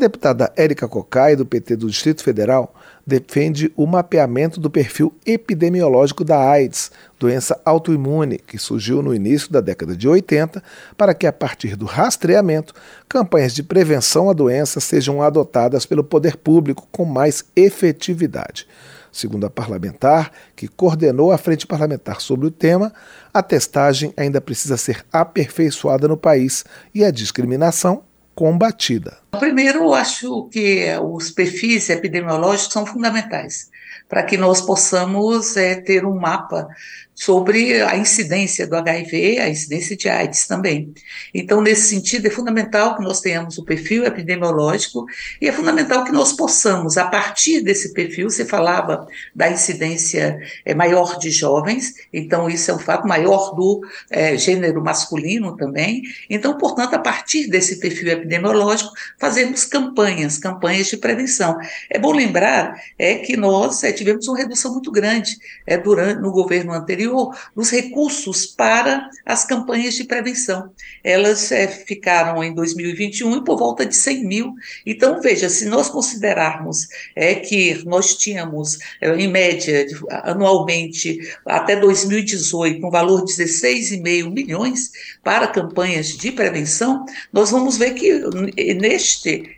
Deputada Érica Cocai, do PT do Distrito Federal, defende o mapeamento do perfil epidemiológico da AIDS, doença autoimune, que surgiu no início da década de 80, para que, a partir do rastreamento, campanhas de prevenção à doença sejam adotadas pelo poder público com mais efetividade. Segundo a parlamentar, que coordenou a frente parlamentar sobre o tema, a testagem ainda precisa ser aperfeiçoada no país e a discriminação combatida. Primeiro, eu acho que os perfis epidemiológicos são fundamentais para que nós possamos é, ter um mapa sobre a incidência do HIV, a incidência de AIDS também. Então, nesse sentido, é fundamental que nós tenhamos o perfil epidemiológico e é fundamental que nós possamos, a partir desse perfil, você falava da incidência é, maior de jovens, então isso é um fato maior do é, gênero masculino também. Então, portanto, a partir desse perfil epidemiológico, fazermos campanhas, campanhas de prevenção. É bom lembrar é, que nós é, tivemos uma redução muito grande é, durante no governo anterior anterior, os recursos para as campanhas de prevenção. Elas é, ficaram em 2021 por volta de 100 mil. Então, veja, se nós considerarmos é, que nós tínhamos, é, em média, anualmente, até 2018, um valor de 16,5 milhões para campanhas de prevenção, nós vamos ver que neste,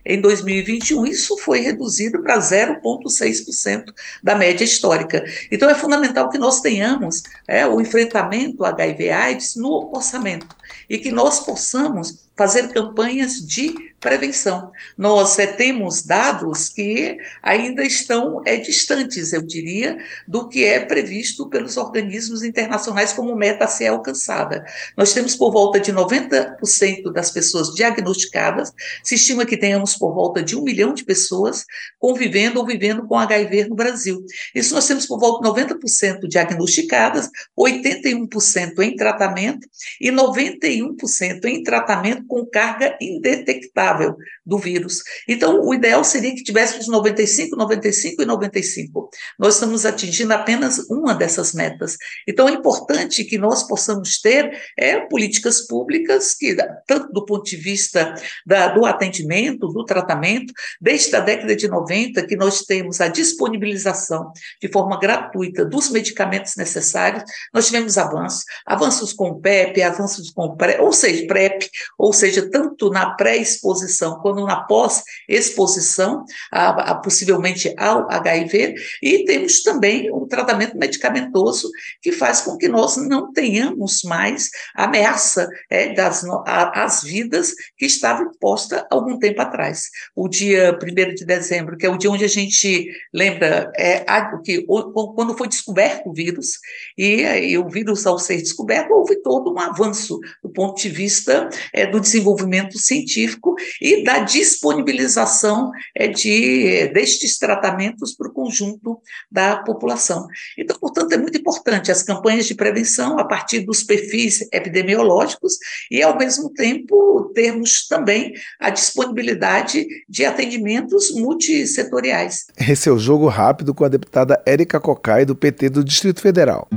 em 2021, isso foi reduzido para 0,6% da média histórica. Então, é fundamental que nós tenhamos é, o enfrentamento HIV/AIDS no orçamento e que nós possamos fazer campanhas de prevenção. Nós é, temos dados que ainda estão é, distantes, eu diria, do que é previsto pelos organismos internacionais como meta a ser alcançada. Nós temos por volta de 90% das pessoas diagnosticadas, se estima que tenhamos por volta de um milhão de pessoas convivendo ou vivendo com HIV no Brasil. Isso nós temos por volta de 90% diagnosticadas, 81% em tratamento e 91% em tratamento com carga indetectável do vírus. Então, o ideal seria que tivéssemos 95, 95 e 95. Nós estamos atingindo apenas uma dessas metas. Então, é importante que nós possamos ter é, políticas públicas que, tanto do ponto de vista da, do atendimento, do tratamento, desde a década de 90, que nós temos a disponibilização de forma gratuita dos medicamentos necessários, nós tivemos avanços, avanços com PEP, avanços com pré, ou seja, PrEP, ou seja, tanto na pré-exposição exposição, quando na pós-exposição, a, a, possivelmente ao HIV, e temos também o tratamento medicamentoso, que faz com que nós não tenhamos mais ameaça é, das a, as vidas que estava imposta algum tempo atrás. O dia 1 de dezembro, que é o dia onde a gente lembra é, a, que quando foi descoberto o vírus, e, e, o vírus, ao ser descoberto, houve todo um avanço do ponto de vista é, do desenvolvimento científico e da disponibilização é, de, destes tratamentos para o conjunto da população. Então, portanto, é muito importante as campanhas de prevenção a partir dos perfis epidemiológicos e, ao mesmo tempo, termos também a disponibilidade de atendimentos multissetoriais. Esse é o Jogo Rápido com a deputada Érica Cocai, do PT do Distrito Federal.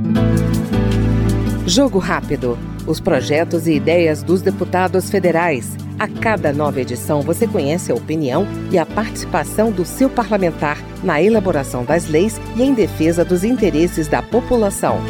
Jogo Rápido. Os projetos e ideias dos deputados federais. A cada nova edição você conhece a opinião e a participação do seu parlamentar na elaboração das leis e em defesa dos interesses da população.